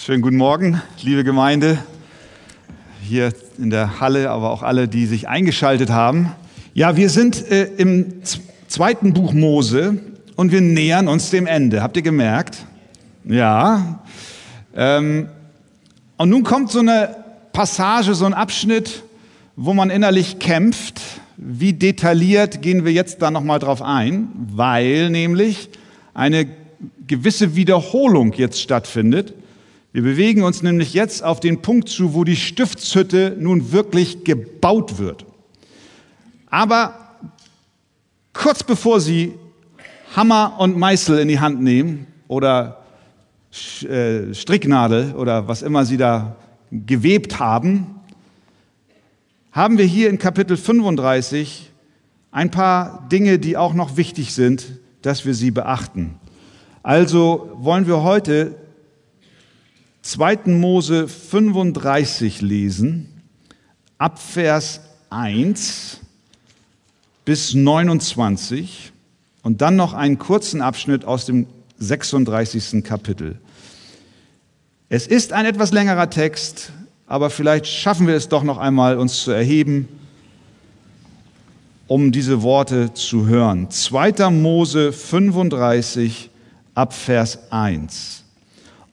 Schönen guten Morgen, liebe Gemeinde, hier in der Halle, aber auch alle, die sich eingeschaltet haben. Ja, wir sind äh, im zweiten Buch Mose und wir nähern uns dem Ende. Habt ihr gemerkt? Ja. Ähm, und nun kommt so eine Passage, so ein Abschnitt, wo man innerlich kämpft. Wie detailliert gehen wir jetzt da nochmal drauf ein? Weil nämlich eine gewisse Wiederholung jetzt stattfindet. Wir bewegen uns nämlich jetzt auf den Punkt zu, wo die Stiftshütte nun wirklich gebaut wird. Aber kurz bevor sie Hammer und Meißel in die Hand nehmen oder äh, Stricknadel oder was immer sie da gewebt haben, haben wir hier in Kapitel 35 ein paar Dinge, die auch noch wichtig sind, dass wir sie beachten. Also wollen wir heute 2. Mose 35 lesen, ab Vers 1 bis 29 und dann noch einen kurzen Abschnitt aus dem 36. Kapitel. Es ist ein etwas längerer Text, aber vielleicht schaffen wir es doch noch einmal, uns zu erheben, um diese Worte zu hören. 2. Mose 35 ab Vers 1.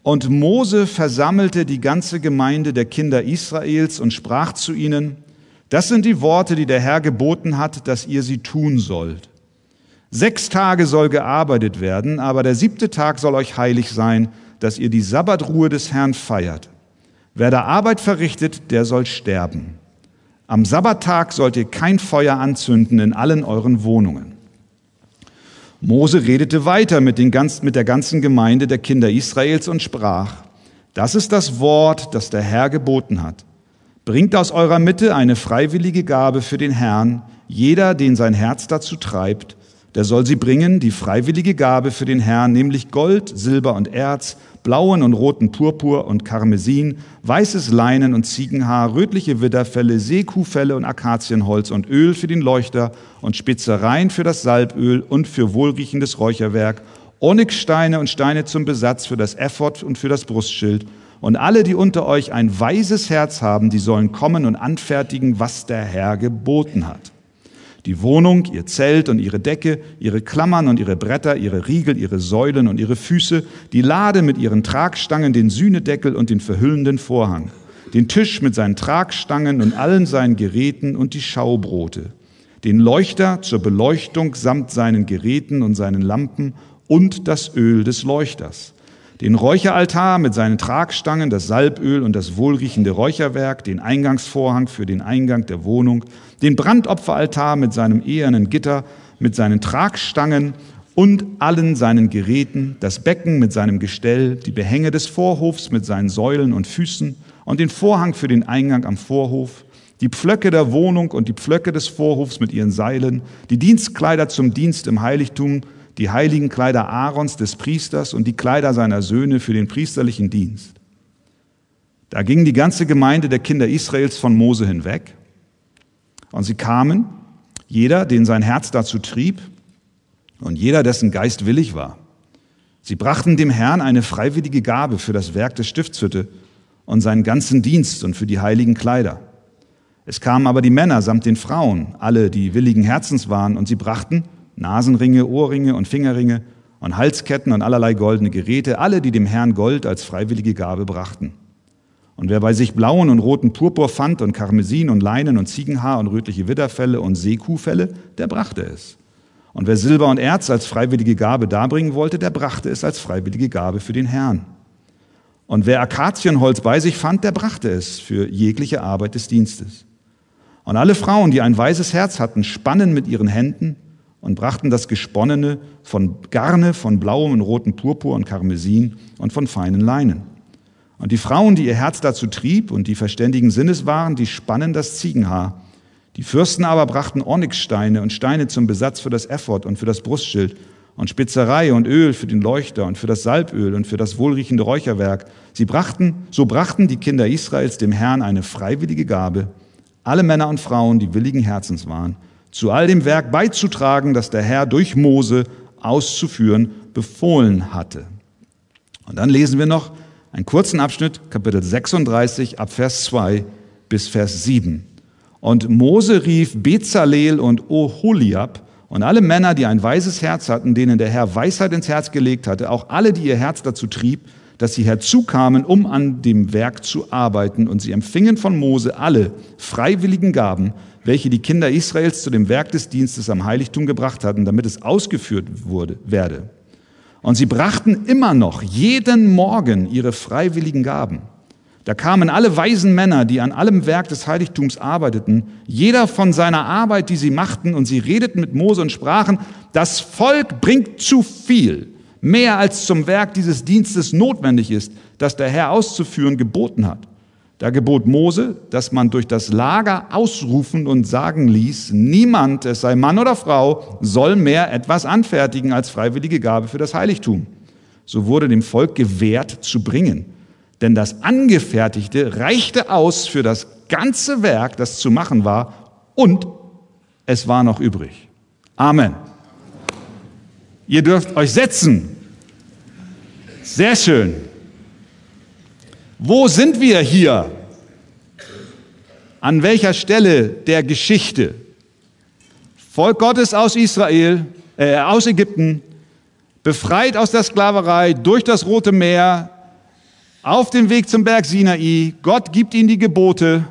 Und Mose versammelte die ganze Gemeinde der Kinder Israels und sprach zu ihnen, das sind die Worte, die der Herr geboten hat, dass ihr sie tun sollt. Sechs Tage soll gearbeitet werden, aber der siebte Tag soll euch heilig sein, dass ihr die Sabbatruhe des Herrn feiert. Wer da Arbeit verrichtet, der soll sterben. Am Sabbattag sollt ihr kein Feuer anzünden in allen euren Wohnungen. Mose redete weiter mit, den ganz, mit der ganzen Gemeinde der Kinder Israels und sprach, das ist das Wort, das der Herr geboten hat. Bringt aus eurer Mitte eine freiwillige Gabe für den Herrn, jeder, den sein Herz dazu treibt, der soll sie bringen, die freiwillige Gabe für den Herrn, nämlich Gold, Silber und Erz, blauen und roten Purpur und Karmesin, weißes Leinen und Ziegenhaar, rötliche Widderfelle, Seekuhfelle und Akazienholz und Öl für den Leuchter und Spitzereien für das Salböl und für wohlriechendes Räucherwerk, Onyxsteine und Steine zum Besatz für das Ephod und für das Brustschild. Und alle, die unter euch ein weises Herz haben, die sollen kommen und anfertigen, was der Herr geboten hat die Wohnung, ihr Zelt und ihre Decke, ihre Klammern und ihre Bretter, ihre Riegel, ihre Säulen und ihre Füße, die Lade mit ihren Tragstangen, den Sühnedeckel und den verhüllenden Vorhang, den Tisch mit seinen Tragstangen und allen seinen Geräten und die Schaubrote, den Leuchter zur Beleuchtung samt seinen Geräten und seinen Lampen und das Öl des Leuchters, den Räucheraltar mit seinen Tragstangen, das Salböl und das wohlriechende Räucherwerk, den Eingangsvorhang für den Eingang der Wohnung, den Brandopferaltar mit seinem ehernen Gitter, mit seinen Tragstangen und allen seinen Geräten, das Becken mit seinem Gestell, die Behänge des Vorhofs mit seinen Säulen und Füßen und den Vorhang für den Eingang am Vorhof, die Pflöcke der Wohnung und die Pflöcke des Vorhofs mit ihren Seilen, die Dienstkleider zum Dienst im Heiligtum, die heiligen Kleider Aarons des Priesters und die Kleider seiner Söhne für den priesterlichen Dienst. Da ging die ganze Gemeinde der Kinder Israels von Mose hinweg und sie kamen, jeder, den sein Herz dazu trieb und jeder, dessen Geist willig war. Sie brachten dem Herrn eine freiwillige Gabe für das Werk der Stiftshütte und seinen ganzen Dienst und für die heiligen Kleider. Es kamen aber die Männer samt den Frauen, alle, die willigen Herzens waren, und sie brachten Nasenringe, Ohrringe und Fingerringe und Halsketten und allerlei goldene Geräte, alle, die dem Herrn Gold als freiwillige Gabe brachten. Und wer bei sich blauen und roten Purpur fand und Karmesin und Leinen und Ziegenhaar und rötliche Widderfelle und Seekuhfelle, der brachte es. Und wer Silber und Erz als freiwillige Gabe darbringen wollte, der brachte es als freiwillige Gabe für den Herrn. Und wer Akazienholz bei sich fand, der brachte es für jegliche Arbeit des Dienstes. Und alle Frauen, die ein weises Herz hatten, spannen mit ihren Händen und brachten das Gesponnene von Garne, von blauem und rotem Purpur und Karmesin und von feinen Leinen. Und die Frauen, die ihr Herz dazu trieb und die verständigen Sinnes waren, die spannen das Ziegenhaar. Die Fürsten aber brachten Onyxsteine und Steine zum Besatz für das Ephod und für das Brustschild und Spitzerei und Öl für den Leuchter und für das Salböl und für das wohlriechende Räucherwerk. Sie brachten, so brachten die Kinder Israels dem Herrn eine freiwillige Gabe, alle Männer und Frauen, die willigen Herzens waren, zu all dem Werk beizutragen, das der Herr durch Mose auszuführen befohlen hatte. Und dann lesen wir noch Einen kurzen Abschnitt, Kapitel 36, ab Vers 2 bis Vers 7. Und Mose rief Bezalel und Oholiab und alle Männer, die ein weises Herz hatten, denen der Herr Weisheit ins Herz gelegt hatte, auch alle, die ihr Herz dazu trieb, dass sie herzukamen, um an dem Werk zu arbeiten. Und sie empfingen von Mose alle freiwilligen Gaben, welche die Kinder Israels zu dem Werk des Dienstes am Heiligtum gebracht hatten, damit es ausgeführt wurde, werde. Und sie brachten immer noch jeden Morgen ihre freiwilligen Gaben. Da kamen alle weisen Männer, die an allem Werk des Heiligtums arbeiteten, jeder von seiner Arbeit, die sie machten, und sie redeten mit Mose und sprachen, das Volk bringt zu viel, mehr als zum Werk dieses Dienstes notwendig ist, das der Herr auszuführen geboten hat. Da gebot Mose, dass man durch das Lager ausrufen und sagen ließ, niemand, es sei Mann oder Frau, soll mehr etwas anfertigen als freiwillige Gabe für das Heiligtum. So wurde dem Volk gewährt zu bringen. Denn das Angefertigte reichte aus für das ganze Werk, das zu machen war, und es war noch übrig. Amen. Ihr dürft euch setzen. Sehr schön. Wo sind wir hier? An welcher Stelle der Geschichte? Volk Gottes aus Israel, äh, aus Ägypten, befreit aus der Sklaverei durch das Rote Meer, auf dem Weg zum Berg Sinai. Gott gibt ihnen die Gebote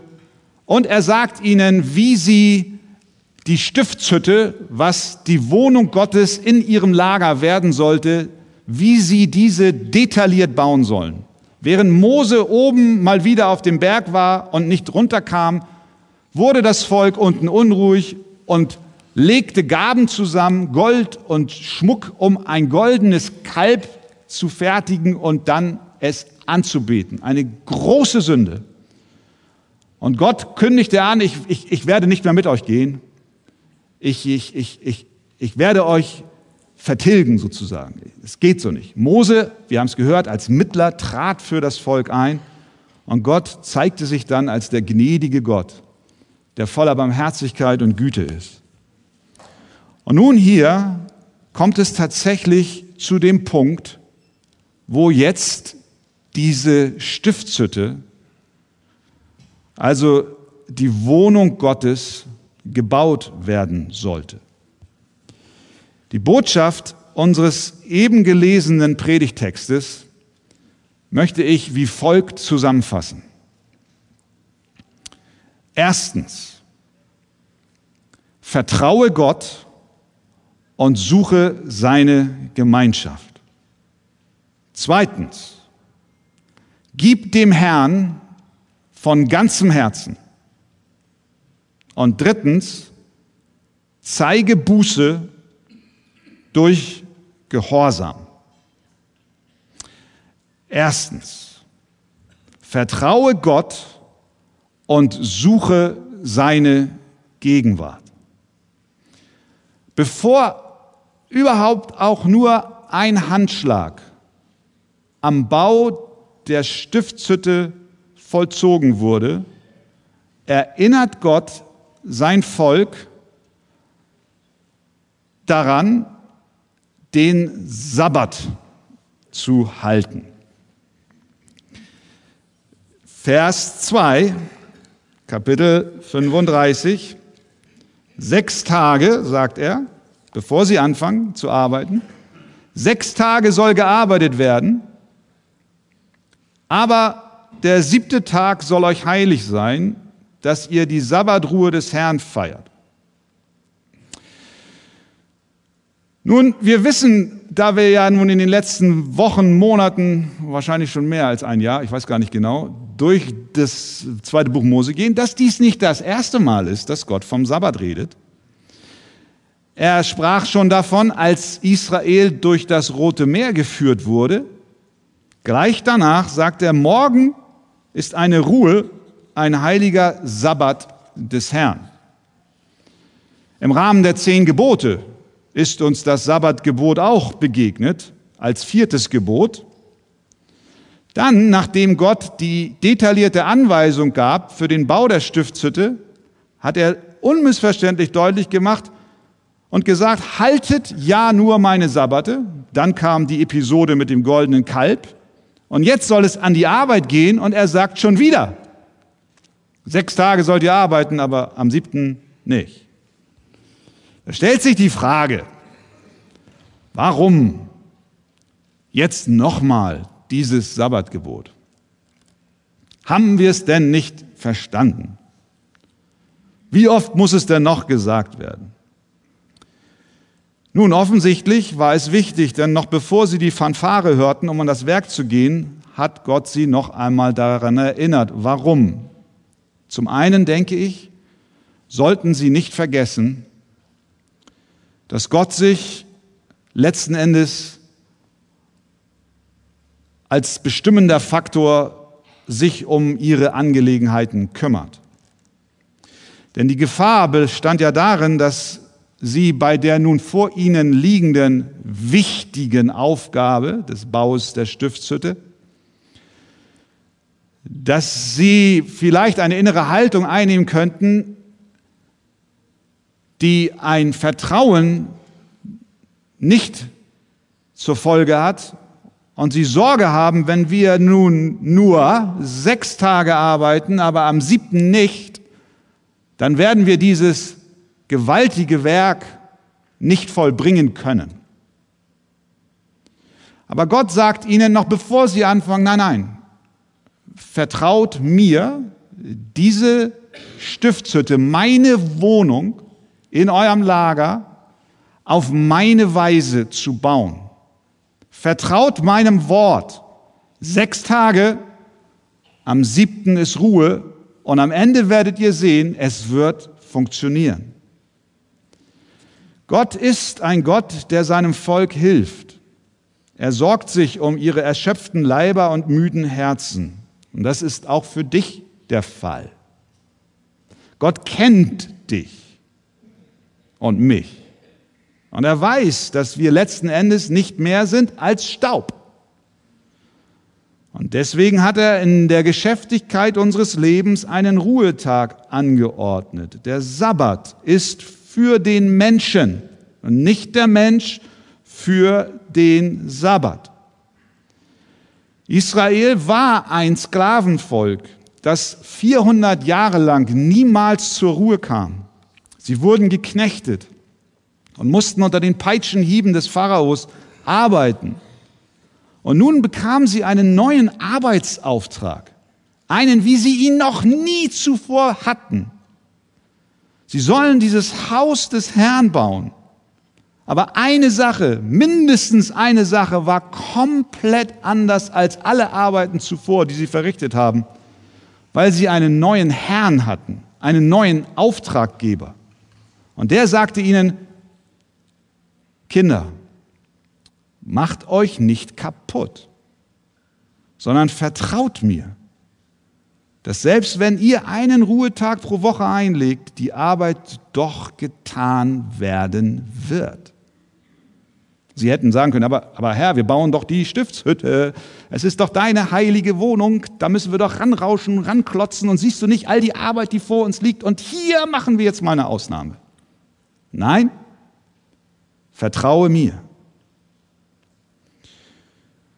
und er sagt ihnen, wie sie die Stiftshütte, was die Wohnung Gottes in ihrem Lager werden sollte, wie sie diese detailliert bauen sollen. Während Mose oben mal wieder auf dem Berg war und nicht runterkam, wurde das Volk unten unruhig und legte Gaben zusammen, Gold und Schmuck, um ein goldenes Kalb zu fertigen und dann es anzubeten. Eine große Sünde. Und Gott kündigte an, ich, ich, ich werde nicht mehr mit euch gehen. Ich, ich, ich, ich, ich werde euch vertilgen sozusagen. Es geht so nicht. Mose, wir haben es gehört, als Mittler trat für das Volk ein und Gott zeigte sich dann als der gnädige Gott, der voller Barmherzigkeit und Güte ist. Und nun hier kommt es tatsächlich zu dem Punkt, wo jetzt diese Stiftshütte, also die Wohnung Gottes, gebaut werden sollte. Die Botschaft unseres eben gelesenen Predigtextes möchte ich wie folgt zusammenfassen. Erstens, vertraue Gott und suche seine Gemeinschaft. Zweitens, gib dem Herrn von ganzem Herzen. Und drittens, zeige Buße durch Gehorsam. Erstens, vertraue Gott und suche seine Gegenwart. Bevor überhaupt auch nur ein Handschlag am Bau der Stiftshütte vollzogen wurde, erinnert Gott sein Volk daran, den Sabbat zu halten. Vers 2, Kapitel 35, sechs Tage, sagt er, bevor sie anfangen zu arbeiten, sechs Tage soll gearbeitet werden, aber der siebte Tag soll euch heilig sein, dass ihr die Sabbatruhe des Herrn feiert. Nun, wir wissen, da wir ja nun in den letzten Wochen, Monaten, wahrscheinlich schon mehr als ein Jahr, ich weiß gar nicht genau, durch das zweite Buch Mose gehen, dass dies nicht das erste Mal ist, dass Gott vom Sabbat redet. Er sprach schon davon, als Israel durch das Rote Meer geführt wurde. Gleich danach sagt er, morgen ist eine Ruhe, ein heiliger Sabbat des Herrn. Im Rahmen der zehn Gebote ist uns das Sabbatgebot auch begegnet als viertes Gebot. Dann, nachdem Gott die detaillierte Anweisung gab für den Bau der Stiftshütte, hat er unmissverständlich deutlich gemacht und gesagt, haltet ja nur meine Sabbate. Dann kam die Episode mit dem goldenen Kalb. Und jetzt soll es an die Arbeit gehen und er sagt schon wieder, sechs Tage sollt ihr arbeiten, aber am siebten nicht. Da stellt sich die Frage, warum jetzt nochmal dieses Sabbatgebot? Haben wir es denn nicht verstanden? Wie oft muss es denn noch gesagt werden? Nun, offensichtlich war es wichtig, denn noch bevor sie die Fanfare hörten, um an das Werk zu gehen, hat Gott sie noch einmal daran erinnert. Warum? Zum einen denke ich, sollten sie nicht vergessen, dass Gott sich letzten Endes als bestimmender Faktor sich um ihre Angelegenheiten kümmert. Denn die Gefahr bestand ja darin, dass sie bei der nun vor ihnen liegenden wichtigen Aufgabe des Baus der Stiftshütte, dass sie vielleicht eine innere Haltung einnehmen könnten, die ein Vertrauen nicht zur Folge hat und sie Sorge haben, wenn wir nun nur sechs Tage arbeiten, aber am siebten nicht, dann werden wir dieses gewaltige Werk nicht vollbringen können. Aber Gott sagt ihnen noch bevor sie anfangen, nein, nein, vertraut mir diese Stiftshütte, meine Wohnung in eurem Lager auf meine Weise zu bauen. Vertraut meinem Wort. Sechs Tage, am siebten ist Ruhe und am Ende werdet ihr sehen, es wird funktionieren. Gott ist ein Gott, der seinem Volk hilft. Er sorgt sich um ihre erschöpften Leiber und müden Herzen. Und das ist auch für dich der Fall. Gott kennt dich und mich. Und er weiß, dass wir letzten Endes nicht mehr sind als Staub. Und deswegen hat er in der Geschäftigkeit unseres Lebens einen Ruhetag angeordnet. Der Sabbat ist für den Menschen und nicht der Mensch für den Sabbat. Israel war ein Sklavenvolk, das 400 Jahre lang niemals zur Ruhe kam. Sie wurden geknechtet und mussten unter den Peitschenhieben des Pharaos arbeiten. Und nun bekamen sie einen neuen Arbeitsauftrag, einen, wie sie ihn noch nie zuvor hatten. Sie sollen dieses Haus des Herrn bauen. Aber eine Sache, mindestens eine Sache war komplett anders als alle Arbeiten zuvor, die sie verrichtet haben, weil sie einen neuen Herrn hatten, einen neuen Auftraggeber. Und der sagte ihnen, Kinder, macht euch nicht kaputt, sondern vertraut mir dass selbst wenn ihr einen Ruhetag pro Woche einlegt, die Arbeit doch getan werden wird. Sie hätten sagen können, aber, aber Herr, wir bauen doch die Stiftshütte. Es ist doch deine heilige Wohnung. Da müssen wir doch ranrauschen, ranklotzen. Und siehst du nicht all die Arbeit, die vor uns liegt? Und hier machen wir jetzt mal eine Ausnahme. Nein, vertraue mir.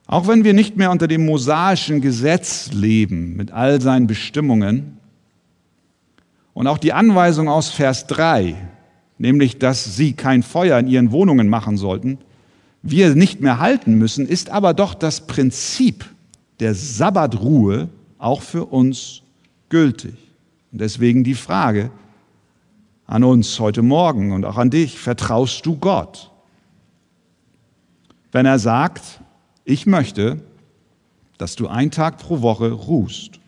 Auch wenn wir nicht mehr unter dem mosaischen Gesetz leben mit all seinen Bestimmungen und auch die Anweisung aus Vers 3, nämlich dass sie kein Feuer in ihren Wohnungen machen sollten, wir nicht mehr halten müssen, ist aber doch das Prinzip der Sabbatruhe auch für uns gültig. Und deswegen die Frage an uns heute Morgen und auch an dich, vertraust du Gott? Wenn er sagt, ich möchte, dass du einen Tag pro Woche ruhst.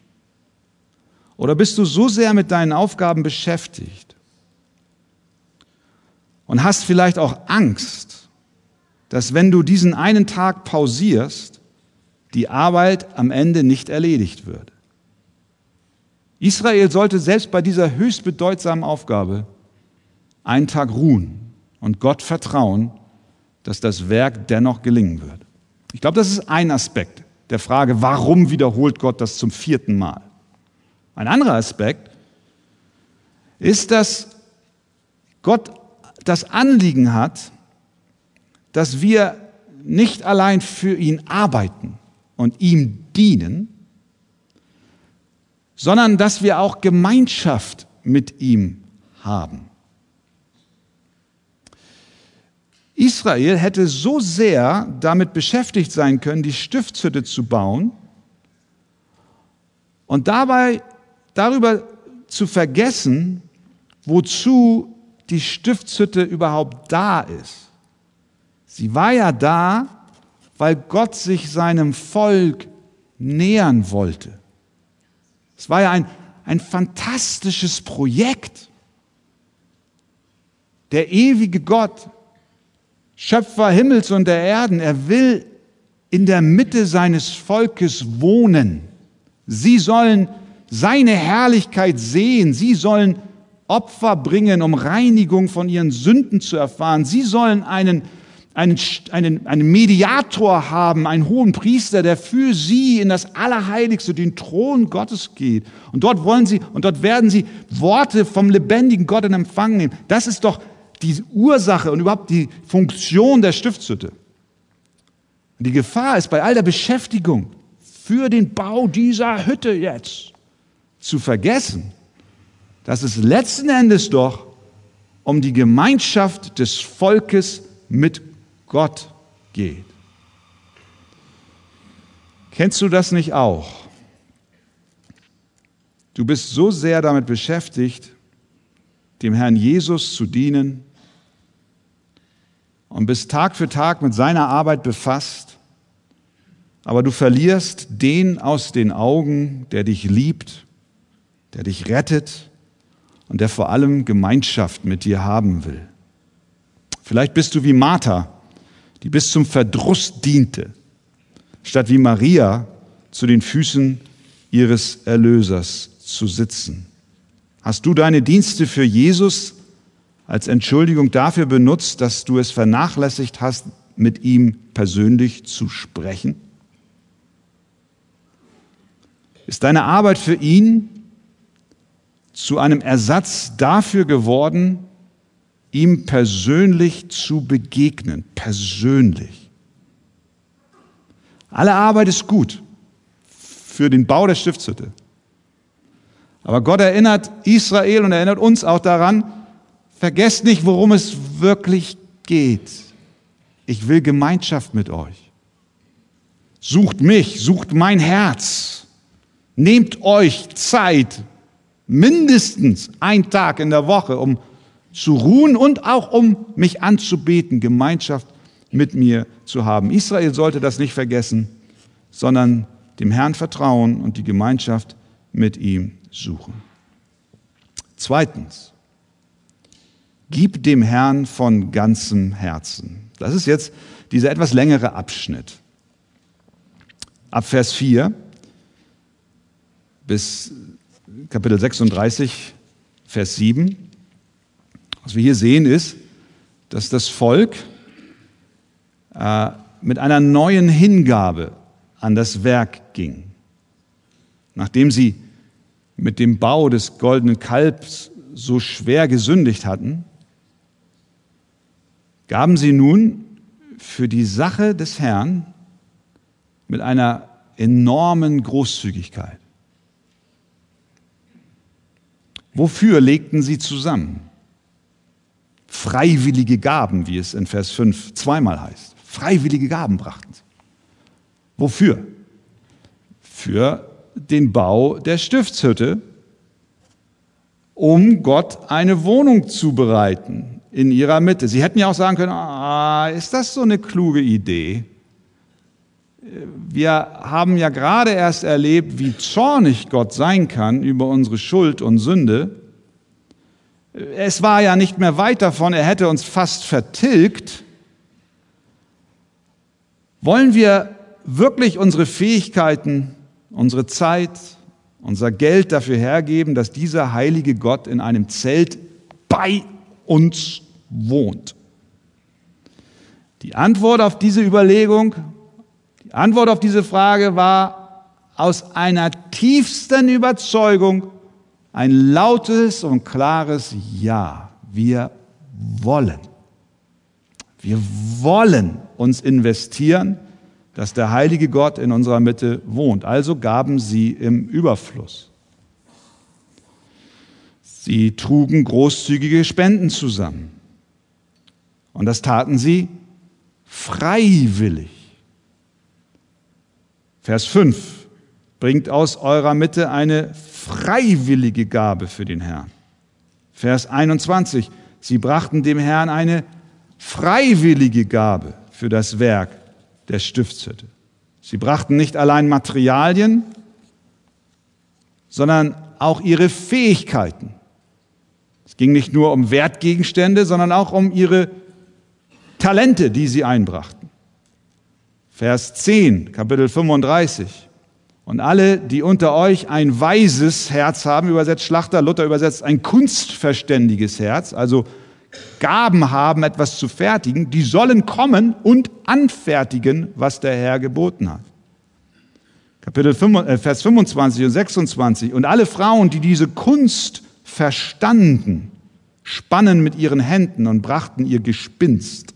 Oder bist du so sehr mit deinen Aufgaben beschäftigt und hast vielleicht auch Angst, dass wenn du diesen einen Tag pausierst, die Arbeit am Ende nicht erledigt wird. Israel sollte selbst bei dieser höchst bedeutsamen Aufgabe einen Tag ruhen und Gott vertrauen, dass das Werk dennoch gelingen wird. Ich glaube, das ist ein Aspekt der Frage, warum wiederholt Gott das zum vierten Mal? Ein anderer Aspekt ist, dass Gott das Anliegen hat, dass wir nicht allein für ihn arbeiten, und ihm dienen, sondern dass wir auch Gemeinschaft mit ihm haben. Israel hätte so sehr damit beschäftigt sein können, die Stiftshütte zu bauen und dabei darüber zu vergessen, wozu die Stiftshütte überhaupt da ist. Sie war ja da, weil Gott sich seinem Volk nähern wollte. Es war ja ein, ein fantastisches Projekt. Der ewige Gott Schöpfer Himmels und der Erden. Er will in der Mitte seines Volkes wohnen. Sie sollen seine Herrlichkeit sehen. Sie sollen Opfer bringen, um Reinigung von ihren Sünden zu erfahren. Sie sollen einen, einen, einen, einen Mediator haben, einen hohen Priester, der für sie in das Allerheiligste, den Thron Gottes geht. Und dort wollen sie, und dort werden sie Worte vom lebendigen Gott in Empfang nehmen. Das ist doch die Ursache und überhaupt die Funktion der Stiftshütte. Die Gefahr ist bei all der Beschäftigung für den Bau dieser Hütte jetzt zu vergessen, dass es letzten Endes doch um die Gemeinschaft des Volkes mit Gott geht. Kennst du das nicht auch? Du bist so sehr damit beschäftigt, dem Herrn Jesus zu dienen, und bist Tag für Tag mit seiner Arbeit befasst, aber du verlierst den aus den Augen, der dich liebt, der dich rettet und der vor allem Gemeinschaft mit dir haben will. Vielleicht bist du wie Martha, die bis zum Verdruss diente, statt wie Maria zu den Füßen ihres Erlösers zu sitzen. Hast du deine Dienste für Jesus als Entschuldigung dafür benutzt, dass du es vernachlässigt hast, mit ihm persönlich zu sprechen? Ist deine Arbeit für ihn zu einem Ersatz dafür geworden, ihm persönlich zu begegnen, persönlich? Alle Arbeit ist gut für den Bau der Stiftshütte. Aber Gott erinnert Israel und erinnert uns auch daran, Vergesst nicht, worum es wirklich geht. Ich will Gemeinschaft mit euch. Sucht mich, sucht mein Herz. Nehmt euch Zeit, mindestens ein Tag in der Woche, um zu ruhen und auch um mich anzubeten, Gemeinschaft mit mir zu haben. Israel sollte das nicht vergessen, sondern dem Herrn vertrauen und die Gemeinschaft mit ihm suchen. Zweitens, Gib dem Herrn von ganzem Herzen. Das ist jetzt dieser etwas längere Abschnitt. Ab Vers 4 bis Kapitel 36, Vers 7. Was wir hier sehen ist, dass das Volk äh, mit einer neuen Hingabe an das Werk ging. Nachdem sie mit dem Bau des goldenen Kalbs so schwer gesündigt hatten, gaben sie nun für die Sache des Herrn mit einer enormen Großzügigkeit. Wofür legten sie zusammen? Freiwillige Gaben, wie es in Vers 5 zweimal heißt. Freiwillige Gaben brachten sie. Wofür? Für den Bau der Stiftshütte, um Gott eine Wohnung zu bereiten, in ihrer Mitte. Sie hätten ja auch sagen können, ah, ist das so eine kluge Idee? Wir haben ja gerade erst erlebt, wie zornig Gott sein kann über unsere Schuld und Sünde. Es war ja nicht mehr weit davon, er hätte uns fast vertilgt. Wollen wir wirklich unsere Fähigkeiten, unsere Zeit, unser Geld dafür hergeben, dass dieser heilige Gott in einem Zelt bei uns wohnt? Die Antwort auf diese Überlegung, die Antwort auf diese Frage war aus einer tiefsten Überzeugung ein lautes und klares Ja. Wir wollen. Wir wollen uns investieren, dass der heilige Gott in unserer Mitte wohnt. Also gaben sie im Überfluss. Sie trugen großzügige Spenden zusammen. Und das taten sie freiwillig. Vers 5. Bringt aus eurer Mitte eine freiwillige Gabe für den Herrn. Vers 21. Sie brachten dem Herrn eine freiwillige Gabe für das Werk der Stiftshütte. Sie brachten nicht allein Materialien, sondern auch ihre Fähigkeiten. Es ging nicht nur um Wertgegenstände, sondern auch um ihre Talente, die sie einbrachten. Vers 10, Kapitel 35. Und alle, die unter euch ein weises Herz haben, übersetzt Schlachter, Luther übersetzt ein kunstverständiges Herz, also Gaben haben, etwas zu fertigen, die sollen kommen und anfertigen, was der Herr geboten hat. Kapitel 5, äh, Vers 25 und 26. Und alle Frauen, die diese Kunst verstanden, spannen mit ihren Händen und brachten ihr Gespinst.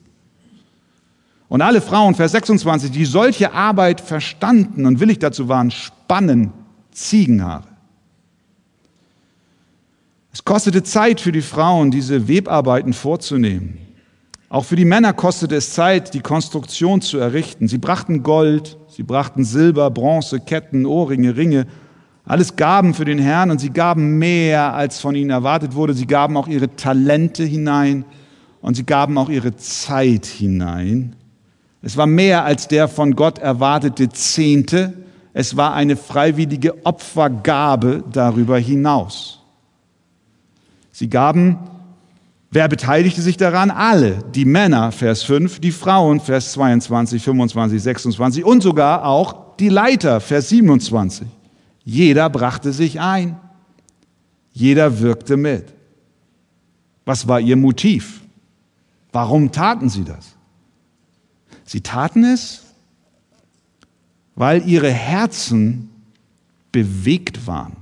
Und alle Frauen, Vers 26, die solche Arbeit verstanden und willig dazu waren, spannen Ziegenhaare. Es kostete Zeit für die Frauen, diese Webarbeiten vorzunehmen. Auch für die Männer kostete es Zeit, die Konstruktion zu errichten. Sie brachten Gold, sie brachten Silber, Bronze, Ketten, Ohrringe, Ringe, alles Gaben für den Herrn und sie gaben mehr, als von ihnen erwartet wurde. Sie gaben auch ihre Talente hinein und sie gaben auch ihre Zeit hinein. Es war mehr als der von Gott erwartete Zehnte. Es war eine freiwillige Opfergabe darüber hinaus. Sie gaben, wer beteiligte sich daran? Alle. Die Männer, Vers 5, die Frauen, Vers 22, 25, 26 und sogar auch die Leiter, Vers 27. Jeder brachte sich ein. Jeder wirkte mit. Was war ihr Motiv? Warum taten sie das? Sie taten es, weil ihre Herzen bewegt waren.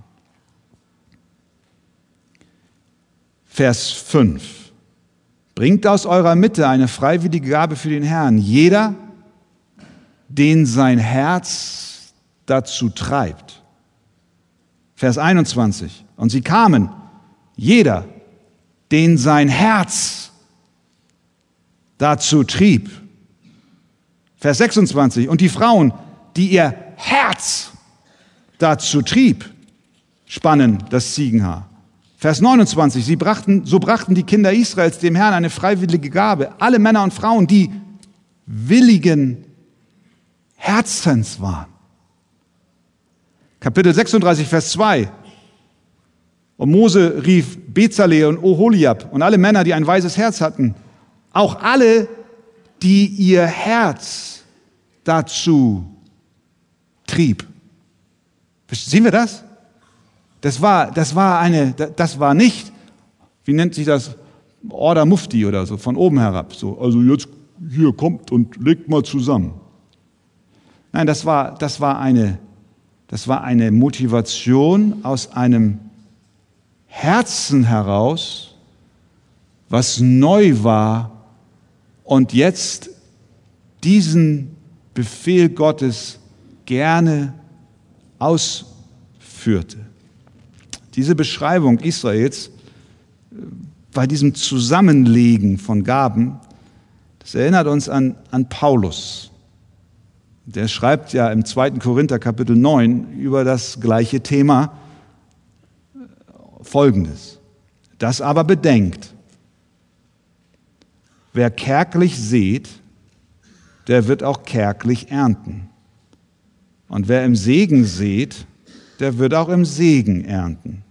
Vers 5. Bringt aus eurer Mitte eine freiwillige Gabe für den Herrn. Jeder, den sein Herz dazu treibt. Vers 21. Und sie kamen, jeder, den sein Herz dazu trieb. Vers 26. Und die Frauen, die ihr Herz dazu trieb, spannen das Ziegenhaar. Vers 29. Sie brachten, so brachten die Kinder Israels dem Herrn eine freiwillige Gabe. Alle Männer und Frauen, die willigen Herzens waren. Kapitel 36, Vers 2. Und Mose rief Bezalel und Oholiab und alle Männer, die ein weises Herz hatten, auch alle, die ihr Herz dazu trieb. Sehen wir das? Das war, das war eine, das war nicht, wie nennt sich das, Order Mufti oder so, von oben herab. So, also jetzt hier kommt und legt mal zusammen. Nein, das war, das war eine, das war eine Motivation aus einem Herzen heraus, was neu war und jetzt diesen Befehl Gottes gerne ausführte. Diese Beschreibung Israels äh, bei diesem Zusammenlegen von Gaben, das erinnert uns an, an Paulus. Der schreibt ja im 2. Korinther Kapitel 9 über das gleiche Thema äh, Folgendes. Das aber bedenkt, Wer kärglich sät, der wird auch kärglich ernten. Und wer im Segen sät, der wird auch im Segen ernten.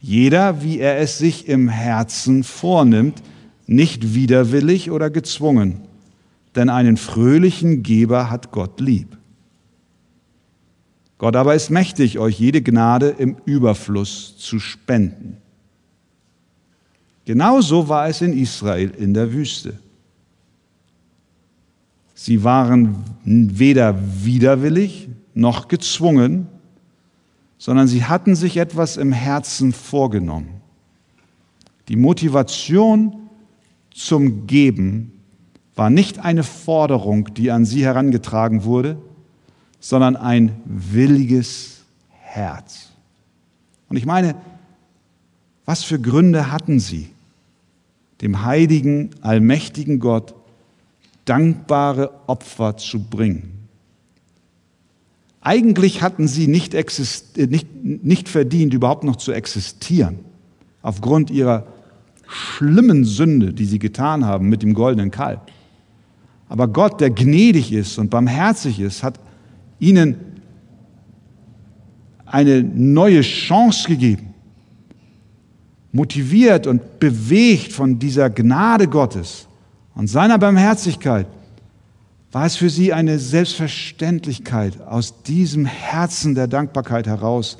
Jeder, wie er es sich im Herzen vornimmt, nicht widerwillig oder gezwungen, denn einen fröhlichen Geber hat Gott lieb. Gott aber ist mächtig, euch jede Gnade im Überfluss zu spenden. Genauso war es in Israel in der Wüste. Sie waren weder widerwillig noch gezwungen, sondern sie hatten sich etwas im Herzen vorgenommen. Die Motivation zum Geben war nicht eine Forderung, die an sie herangetragen wurde, sondern ein williges Herz. Und ich meine, was für Gründe hatten sie, dem heiligen, allmächtigen Gott dankbare Opfer zu bringen? Eigentlich hatten sie nicht, äh, nicht, nicht verdient, überhaupt noch zu existieren, aufgrund ihrer schlimmen Sünde, die sie getan haben mit dem goldenen Kalb. Aber Gott, der gnädig ist und barmherzig ist, hat ihnen eine neue Chance gegeben, motiviert und bewegt von dieser Gnade Gottes und seiner Barmherzigkeit, war es für sie eine Selbstverständlichkeit, aus diesem Herzen der Dankbarkeit heraus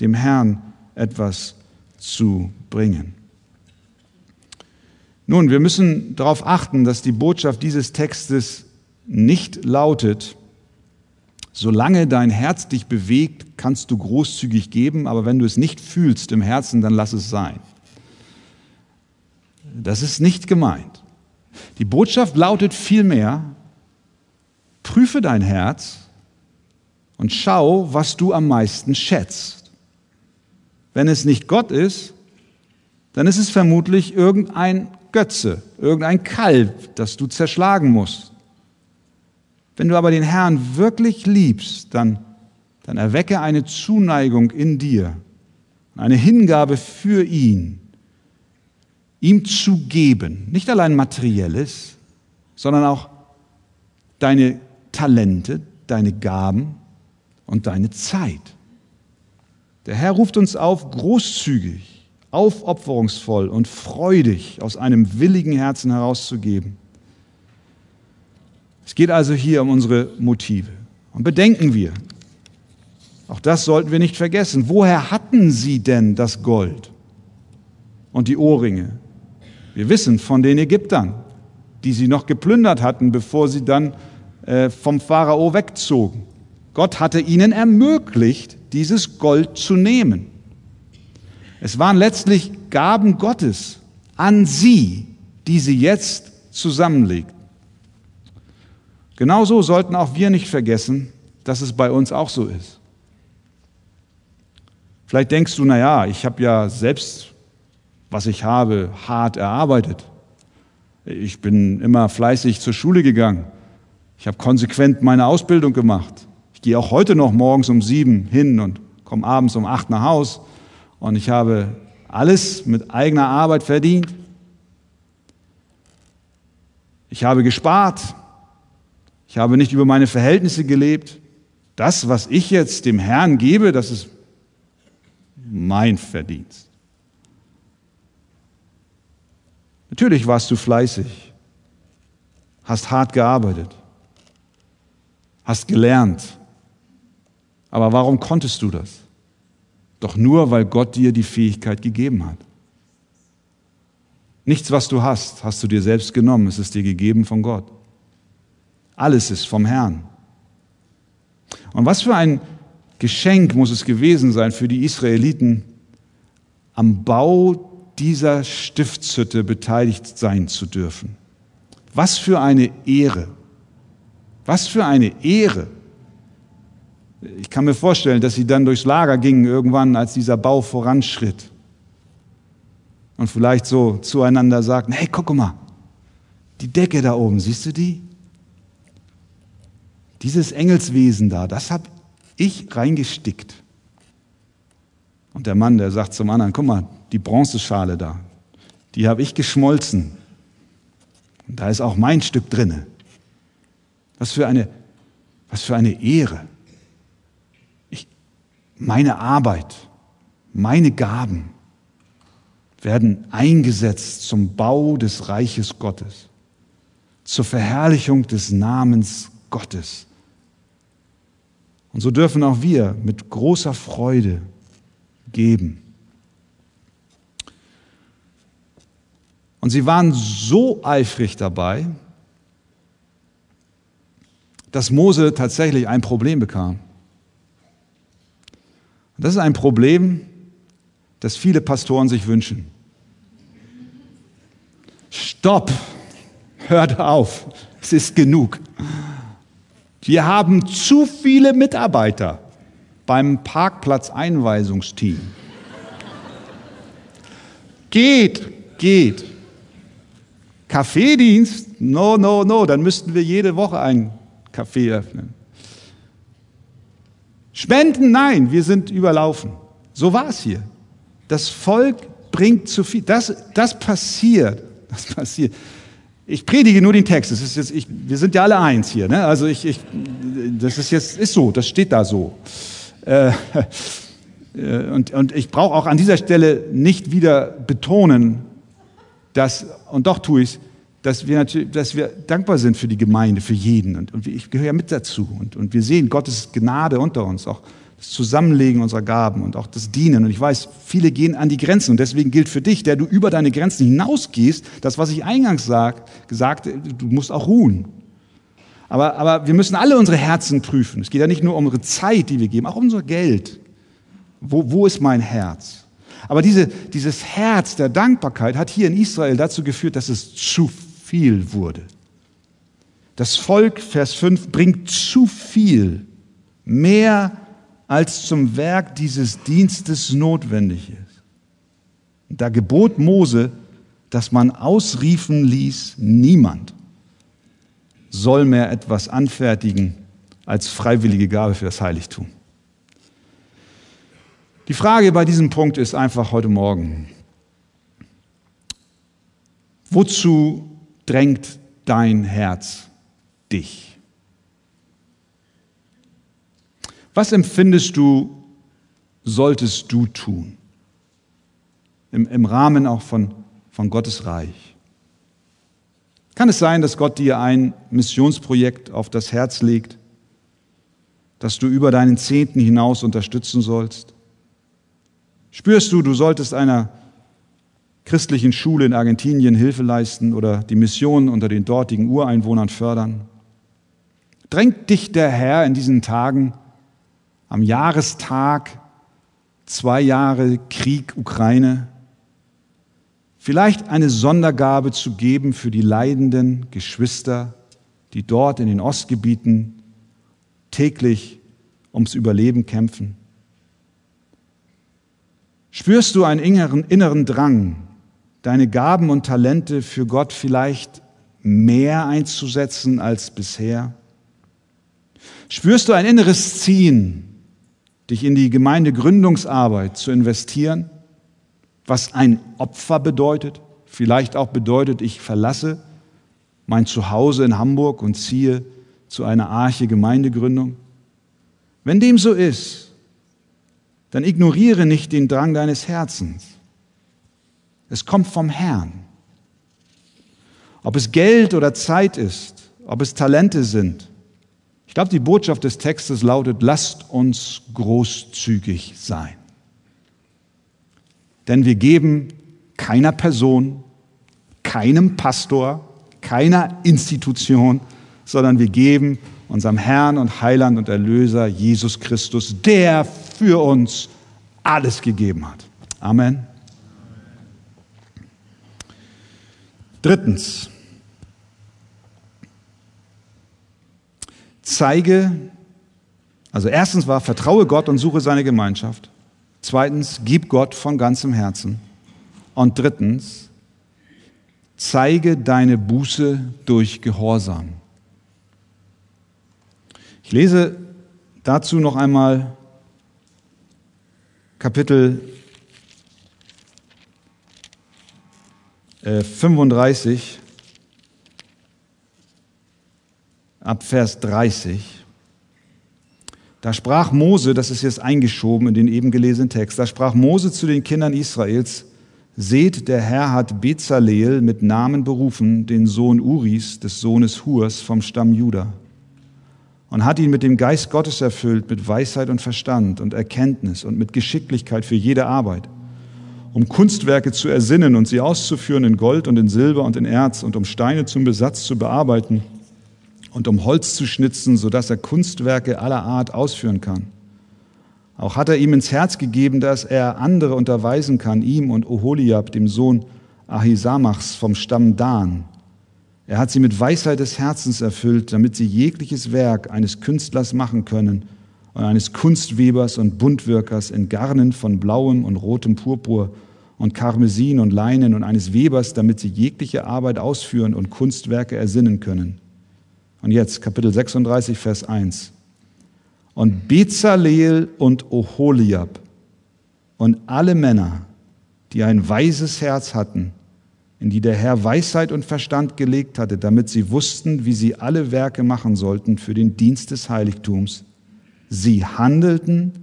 dem Herrn etwas zu bringen. Nun, wir müssen darauf achten, dass die Botschaft dieses Textes nicht lautet, solange dein Herz dich bewegt, kannst du großzügig geben, aber wenn du es nicht fühlst im Herzen, dann lass es sein. Das ist nicht gemeint. Die Botschaft lautet vielmehr, prüfe dein Herz und schau, was du am meisten schätzt. Wenn es nicht Gott ist, dann ist es vermutlich irgendein Götze, irgendein Kalb, das du zerschlagen musst. Wenn du aber den Herrn wirklich liebst, dann, dann erwecke eine Zuneigung in dir, eine Hingabe für ihn, ihm zu geben, nicht allein materielles, sondern auch deine Talente, deine Gaben und deine Zeit. Der Herr ruft uns auf, großzügig aufopferungsvoll und freudig aus einem willigen Herzen herauszugeben. Es geht also hier um unsere Motive. Und bedenken wir, auch das sollten wir nicht vergessen, woher hatten sie denn das Gold und die Ohrringe? Wir wissen von den Ägyptern, die sie noch geplündert hatten, bevor sie dann äh, vom Pharao wegzogen. Gott hatte ihnen ermöglicht, dieses Gold zu nehmen. Es waren letztlich Gaben Gottes an sie, die sie jetzt zusammenlegt. Genauso sollten auch wir nicht vergessen, dass es bei uns auch so ist. Vielleicht denkst du, na ja, ich habe ja selbst, was ich habe, hart erarbeitet. Ich bin immer fleißig zur Schule gegangen. Ich habe konsequent meine Ausbildung gemacht. Ich gehe auch heute noch morgens um sieben hin und komme abends um acht nach Haus und ich habe alles mit eigener Arbeit verdient. Ich habe gespart. Ich habe nicht über meine Verhältnisse gelebt. Das, was ich jetzt dem Herrn gebe, das ist mein Verdienst. Natürlich warst du fleißig, hast hart gearbeitet, hast gelernt. Aber warum konntest du das? Doch nur, weil Gott dir die Fähigkeit gegeben hat. Nichts, was du hast, hast du dir selbst genommen, es ist dir gegeben von Gott. Alles ist vom Herrn. Und was für ein Geschenk muss es gewesen sein für die Israeliten, am Bau dieser Stiftshütte beteiligt sein zu dürfen. Was für eine Ehre. Was für eine Ehre. Ich kann mir vorstellen, dass sie dann durchs Lager gingen irgendwann, als dieser Bau voranschritt. Und vielleicht so zueinander sagten, hey, guck mal, die Decke da oben, siehst du die? Dieses Engelswesen da, das habe ich reingestickt. Und der Mann, der sagt zum anderen, guck mal, die Bronzeschale da, die habe ich geschmolzen. Und da ist auch mein Stück drinne. Was für eine, was für eine Ehre meine Arbeit, meine Gaben werden eingesetzt zum Bau des Reiches Gottes, zur Verherrlichung des Namens Gottes. Und so dürfen auch wir mit großer Freude geben. Und sie waren so eifrig dabei, dass Mose tatsächlich ein Problem bekam. Und das ist ein Problem, das viele Pastoren sich wünschen. Stopp! hört auf, es ist genug. Wir haben zu viele Mitarbeiter beim Parkplatzeinweisungsteam. geht, geht. Kaffeedienst? No, no, no, dann müssten wir jede Woche einen Kaffee öffnen. Spenden? Nein, wir sind überlaufen. So war es hier. Das Volk bringt zu viel. Das, das passiert. Das passiert. Ich predige nur den Text. Das ist jetzt, ich, wir sind ja alle eins hier. Ne? Also ich, ich, das ist jetzt ist so. Das steht da so. Äh, äh und, und ich brauche auch an dieser Stelle nicht wieder betonen, dass und doch tue ich dass wir natürlich, dass wir dankbar sind für die Gemeinde, für jeden. Und, und ich gehöre ja mit dazu. Und, und wir sehen Gottes Gnade unter uns, auch das Zusammenlegen unserer Gaben und auch das Dienen. Und ich weiß, viele gehen an die Grenzen. Und deswegen gilt für dich, der du über deine Grenzen hinausgehst, das, was ich eingangs sag, gesagt, du musst auch ruhen. Aber, aber wir müssen alle unsere Herzen prüfen. Es geht ja nicht nur um unsere Zeit, die wir geben, auch um unser Geld. Wo, wo ist mein Herz? Aber diese, dieses Herz der Dankbarkeit hat hier in Israel dazu geführt, dass es zu viel wurde. Das Volk, Vers 5, bringt zu viel, mehr als zum Werk dieses Dienstes notwendig ist. Da gebot Mose, dass man ausriefen ließ, niemand soll mehr etwas anfertigen als freiwillige Gabe für das Heiligtum. Die Frage bei diesem Punkt ist einfach heute Morgen, wozu drängt dein Herz dich? Was empfindest du, solltest du tun? Im, im Rahmen auch von, von Gottes Reich. Kann es sein, dass Gott dir ein Missionsprojekt auf das Herz legt, das du über deinen Zehnten hinaus unterstützen sollst? Spürst du, du solltest einer christlichen Schule in Argentinien Hilfe leisten oder die Mission unter den dortigen Ureinwohnern fördern? Drängt dich der Herr in diesen Tagen am Jahrestag zwei Jahre Krieg Ukraine, vielleicht eine Sondergabe zu geben für die leidenden Geschwister, die dort in den Ostgebieten täglich ums Überleben kämpfen? Spürst du einen inneren, inneren Drang, deine Gaben und Talente für Gott vielleicht mehr einzusetzen als bisher? Spürst du ein inneres Ziehen, dich in die Gemeindegründungsarbeit zu investieren, was ein Opfer bedeutet, vielleicht auch bedeutet, ich verlasse mein Zuhause in Hamburg und ziehe zu einer Arche Gemeindegründung? Wenn dem so ist, dann ignoriere nicht den Drang deines Herzens. Es kommt vom Herrn. Ob es Geld oder Zeit ist, ob es Talente sind, glaube, die Botschaft des Textes lautet, lasst uns großzügig sein. Denn wir geben keiner Person, keinem Pastor, keiner Institution, sondern wir geben unserem Herrn und Heiland und Erlöser Jesus Christus, der für uns alles gegeben hat. Amen. Drittens, zeige, also erstens war, vertraue Gott und suche seine Gemeinschaft. Zweitens, gib Gott von ganzem Herzen. Und drittens, zeige deine Buße durch Gehorsam. Ich lese dazu noch einmal Kapitel 35 äh, ab Vers 30. Da sprach Mose, das ist jetzt eingeschoben in den eben gelesenen Text, da sprach Mose zu den Kindern Israels, Seht, der Herr hat Bezaleel mit Namen berufen, den Sohn Uris, des Sohnes Hurs vom Stamm Juda, und hat ihn mit dem Geist Gottes erfüllt, mit Weisheit und Verstand und Erkenntnis und mit Geschicklichkeit für jede Arbeit, um Kunstwerke zu ersinnen und sie auszuführen in Gold und in Silber und in Erz und um Steine zum Besatz zu bearbeiten und um Holz zu schnitzen, sodass er Kunstwerke aller Art ausführen kann. Auch hat er ihm ins Herz gegeben, dass er andere unterweisen kann, ihm und Oholiab, dem Sohn Ahisamachs vom Stamm Dan, Er hat sie mit Weisheit des Herzens erfüllt, damit sie jegliches Werk eines Künstlers machen können und eines Kunstwebers und Buntwirkers in Garnen von blauem und rotem Purpur und Karmesin und Leinen und eines Webers, damit sie jegliche Arbeit ausführen und Kunstwerke ersinnen können. Und jetzt Kapitel 36, Vers 1. Und Bezaleel und Oholiab und alle Männer, die ein weises Herz hatten, in die der Herr Weisheit und Verstand gelegt hatte, damit sie wussten, wie sie alle Werke machen sollten für den Dienst des Heiligtums. Sie handelten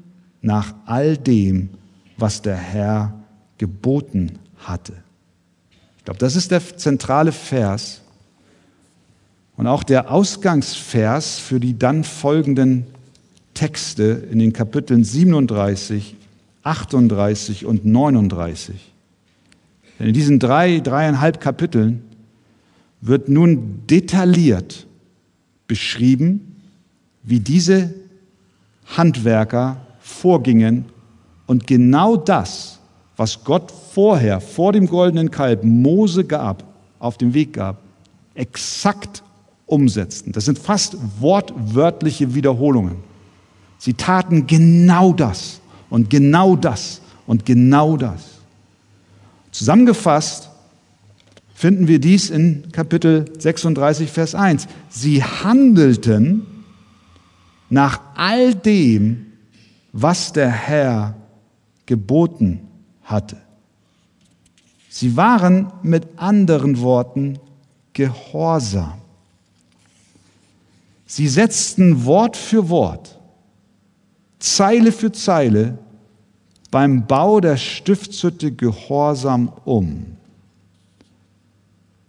nach all dem, was der Herr geboten hatte. Ich glaube, das ist der zentrale Vers und auch der Ausgangsvers für die dann folgenden Texte in den Kapiteln 37, 38 und 39. Denn in diesen drei, dreieinhalb Kapiteln wird nun detailliert beschrieben, wie diese Handwerker vorgingen und genau das, was Gott vorher vor dem goldenen Kalb Mose gab, auf dem Weg gab, exakt umsetzten. Das sind fast wortwörtliche Wiederholungen. Sie taten genau das und genau das und genau das. Zusammengefasst finden wir dies in Kapitel 36, Vers 1. Sie handelten nach all dem, was der Herr geboten hatte. Sie waren mit anderen Worten gehorsam. Sie setzten Wort für Wort, Zeile für Zeile beim Bau der Stiftshütte gehorsam um.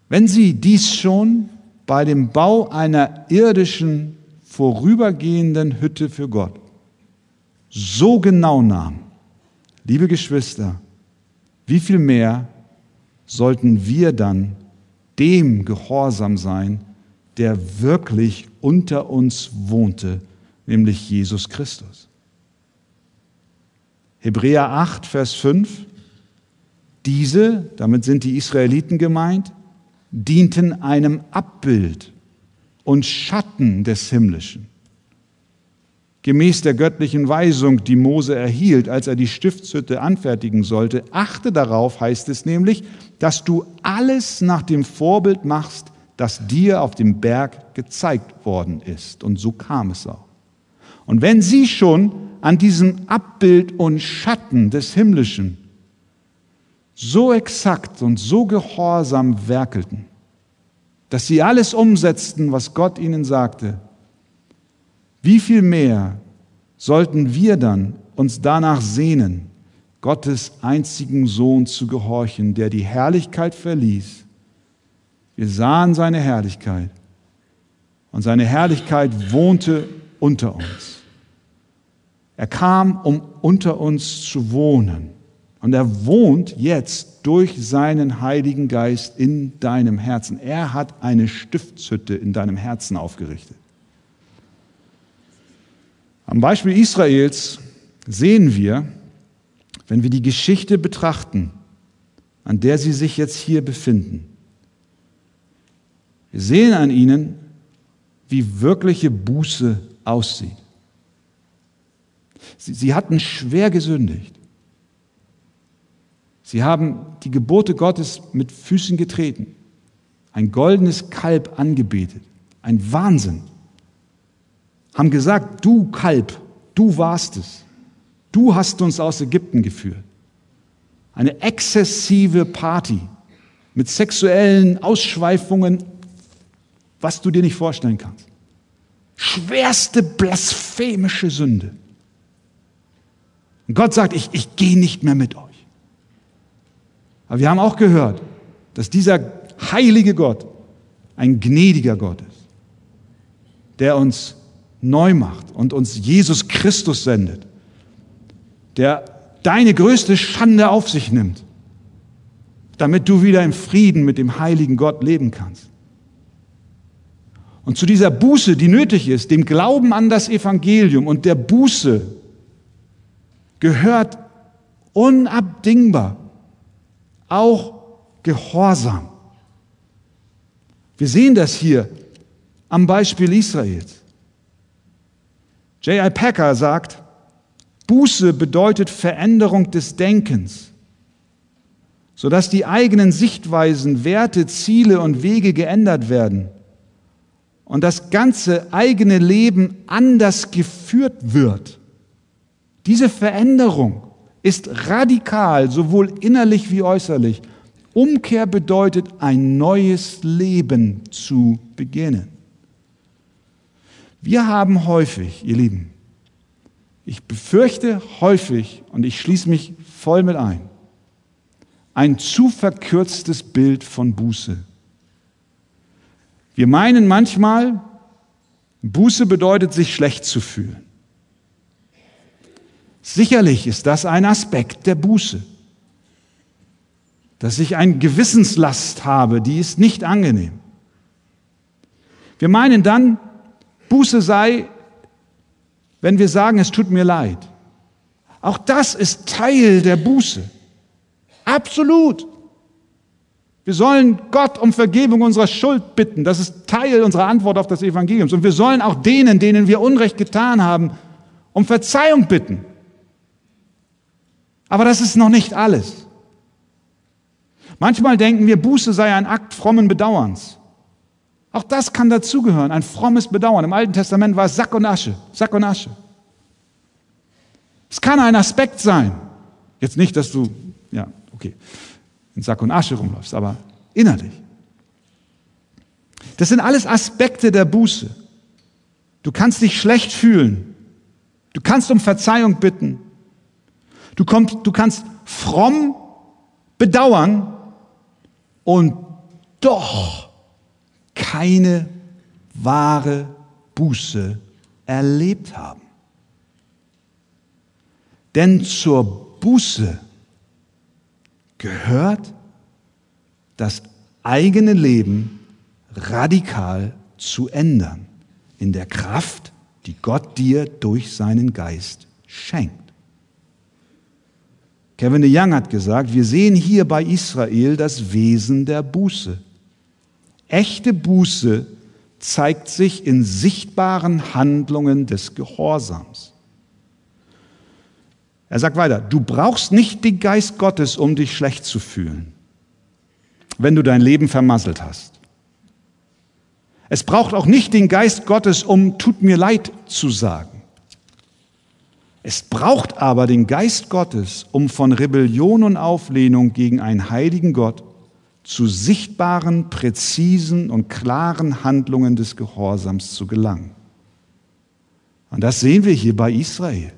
Wenn Sie dies schon bei dem Bau einer irdischen, vorübergehenden Hütte für Gott so genau nahmen, liebe Geschwister, wie viel mehr sollten wir dann dem gehorsam sein, der wirklich unter uns wohnte, nämlich Jesus Christus. Hebräer 8, Vers 5. Diese, damit sind die Israeliten gemeint, dienten einem Abbild und Schatten des Himmlischen gemäß der göttlichen Weisung, die Mose erhielt, als er die Stiftshütte anfertigen sollte, achte darauf, heißt es nämlich, dass du alles nach dem Vorbild machst, das dir auf dem Berg gezeigt worden ist. Und so kam es auch. Und wenn sie schon an diesem Abbild und Schatten des Himmlischen so exakt und so gehorsam werkelten, dass sie alles umsetzten, was Gott ihnen sagte, wie viel mehr sollten wir dann uns danach sehnen, Gottes einzigen Sohn zu gehorchen, der die Herrlichkeit verließ. Wir sahen seine Herrlichkeit und seine Herrlichkeit wohnte unter uns. Er kam, um unter uns zu wohnen. Und er wohnt jetzt durch seinen Heiligen Geist in deinem Herzen. Er hat eine Stiftshütte in deinem Herzen aufgerichtet. Am Beispiel Israels sehen wir, wenn wir die Geschichte betrachten, an der sie sich jetzt hier befinden, wir sehen an ihnen, wie wirkliche Buße aussieht. Sie, sie hatten schwer gesündigt. Sie haben die Gebote Gottes mit Füßen getreten, ein goldenes Kalb angebetet, ein Wahnsinn haben gesagt, du Kalb, du warst es. Du hast uns aus Ägypten geführt. Eine exzessive Party mit sexuellen Ausschweifungen, was du dir nicht vorstellen kannst. Schwerste blasphemische Sünde. Und Gott sagt, ich, ich gehe nicht mehr mit euch. Aber wir haben auch gehört, dass dieser heilige Gott ein gnädiger Gott ist, der uns neu macht und uns Jesus Christus sendet, der deine größte Schande auf sich nimmt, damit du wieder im Frieden mit dem heiligen Gott leben kannst. Und zu dieser Buße, die nötig ist, dem Glauben an das Evangelium und der Buße gehört unabdingbar auch Gehorsam. Wir sehen das hier am Beispiel Israels. J.I. Packer sagt, Buße bedeutet Veränderung des Denkens, sodass die eigenen Sichtweisen, Werte, Ziele und Wege geändert werden und das ganze eigene Leben anders geführt wird. Diese Veränderung ist radikal, sowohl innerlich wie äußerlich. Umkehr bedeutet, ein neues Leben zu beginnen. Wir haben häufig, ihr Lieben, ich befürchte häufig, und ich schließe mich voll mit ein, ein zu verkürztes Bild von Buße. Wir meinen manchmal, Buße bedeutet, sich schlecht zu fühlen. Sicherlich ist das ein Aspekt der Buße. Dass ich eine Gewissenslast habe, die ist nicht angenehm. Wir meinen dann, Buße sei, wenn wir sagen, es tut mir leid. Auch das ist Teil der Buße. Absolut. Wir sollen Gott um Vergebung unserer Schuld bitten. Das ist Teil unserer Antwort auf das Evangelium. Und wir sollen auch denen, denen wir Unrecht getan haben, um Verzeihung bitten. Aber das ist noch nicht alles. Manchmal denken wir, Buße sei ein Akt frommen Bedauerns. Auch das kann dazugehören, ein frommes Bedauern. Im Alten Testament war es Sack und Asche, Sack und Asche. Es kann ein Aspekt sein. Jetzt nicht, dass du, ja, okay in Sack und Asche rumläufst, aber innerlich. Das sind alles Aspekte der Buße. Du kannst dich schlecht fühlen. Du kannst um Verzeihung bitten. Du, kommst, du kannst fromm bedauern und doch keine wahre Buße erlebt haben. Denn zur Buße gehört, das eigene Leben radikal zu ändern in der Kraft, die Gott dir durch seinen Geist schenkt. Kevin de Young hat gesagt, wir sehen hier bei Israel das Wesen der Buße. Echte Buße zeigt sich in sichtbaren Handlungen des Gehorsams. Er sagt weiter, du brauchst nicht den Geist Gottes, um dich schlecht zu fühlen, wenn du dein Leben vermasselt hast. Es braucht auch nicht den Geist Gottes, um tut mir leid zu sagen. Es braucht aber den Geist Gottes, um von Rebellion und Auflehnung gegen einen heiligen Gott zu sichtbaren, präzisen und klaren Handlungen des Gehorsams zu gelangen. Und das sehen wir hier bei Israel.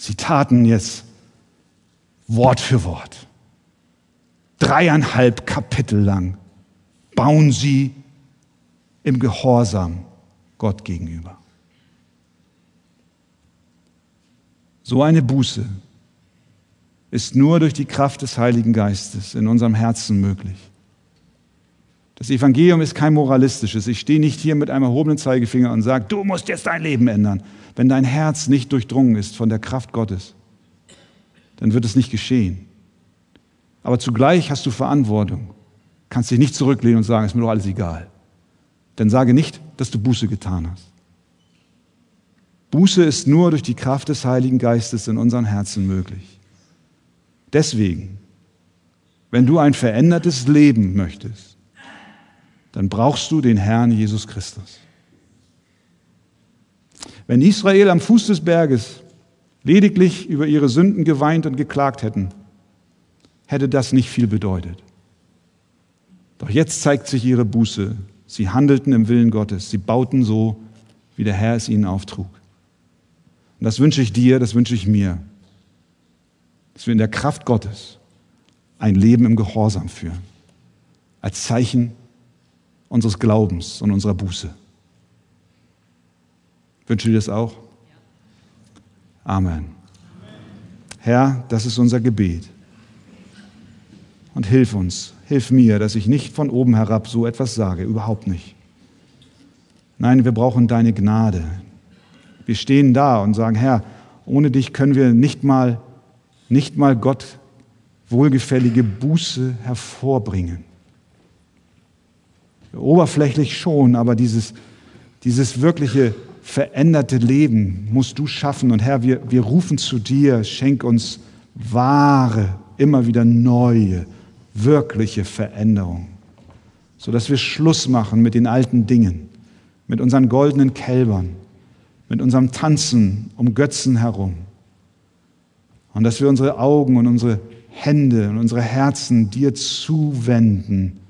Sie taten jetzt Wort für Wort. Dreieinhalb Kapitel lang bauen sie im Gehorsam Gott gegenüber. So eine Buße ist nur durch die Kraft des Heiligen Geistes in unserem Herzen möglich. Das Evangelium ist kein moralistisches. Ich stehe nicht hier mit einem erhobenen Zeigefinger und sage, du musst jetzt dein Leben ändern. Wenn dein Herz nicht durchdrungen ist von der Kraft Gottes, dann wird es nicht geschehen. Aber zugleich hast du Verantwortung. Kannst dich nicht zurücklehnen und sagen, ist mir doch alles egal. Dann sage nicht, dass du Buße getan hast. Buße ist nur durch die Kraft des Heiligen Geistes in unseren Herzen möglich. Deswegen, wenn du ein verändertes Leben möchtest, dann brauchst du den Herrn Jesus Christus. Wenn Israel am Fuß des Berges lediglich über ihre Sünden geweint und geklagt hätten, hätte das nicht viel bedeutet. Doch jetzt zeigt sich ihre Buße. Sie handelten im Willen Gottes. Sie bauten so, wie der Herr es ihnen auftrug. Und das wünsche ich dir, das wünsche ich mir, dass wir in der Kraft Gottes ein Leben im Gehorsam führen, als Zeichen unseres Glaubens und unserer Buße. Wünschst du dir das auch? Amen. Herr, das ist unser Gebet. Und hilf uns, hilf mir, dass ich nicht von oben herab so etwas sage, überhaupt nicht. Nein, wir brauchen deine Gnade. Wir stehen da und sagen, Herr, ohne dich können wir nicht mal, nicht mal Gott wohlgefällige Buße hervorbringen. Oberflächlich schon, aber dieses, dieses wirkliche veränderte Leben musst du schaffen. Und Herr, wir, wir rufen zu dir, schenk uns wahre, immer wieder neue, wirkliche Veränderung, sodass wir Schluss machen mit den alten Dingen, mit unseren goldenen Kälbern, mit unserem Tanzen um Götzen herum. Und dass wir unsere Augen und unsere Hände und unsere Herzen dir zuwenden,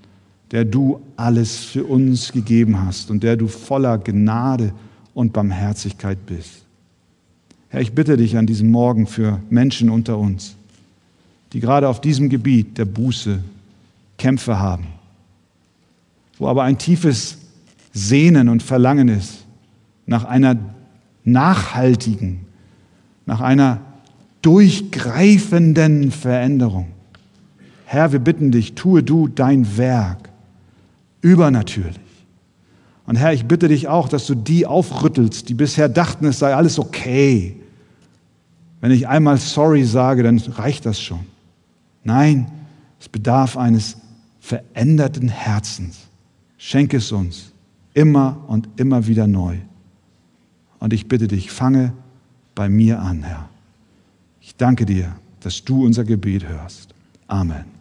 der du alles für uns gegeben hast und der du voller Gnade und Barmherzigkeit bist. Herr, ich bitte dich an diesem Morgen für Menschen unter uns, die gerade auf diesem Gebiet der Buße Kämpfe haben, wo aber ein tiefes Sehnen und Verlangen ist nach einer nachhaltigen, nach einer durchgreifenden Veränderung. Herr, wir bitten dich, tue du dein Werk übernatürlich. Und Herr, ich bitte dich auch, dass du die aufrüttelst, die bisher dachten, es sei alles okay. Wenn ich einmal sorry sage, dann reicht das schon. Nein, es bedarf eines veränderten Herzens. Schenke es uns immer und immer wieder neu. Und ich bitte dich, fange bei mir an, Herr. Ich danke dir, dass du unser Gebet hörst. Amen.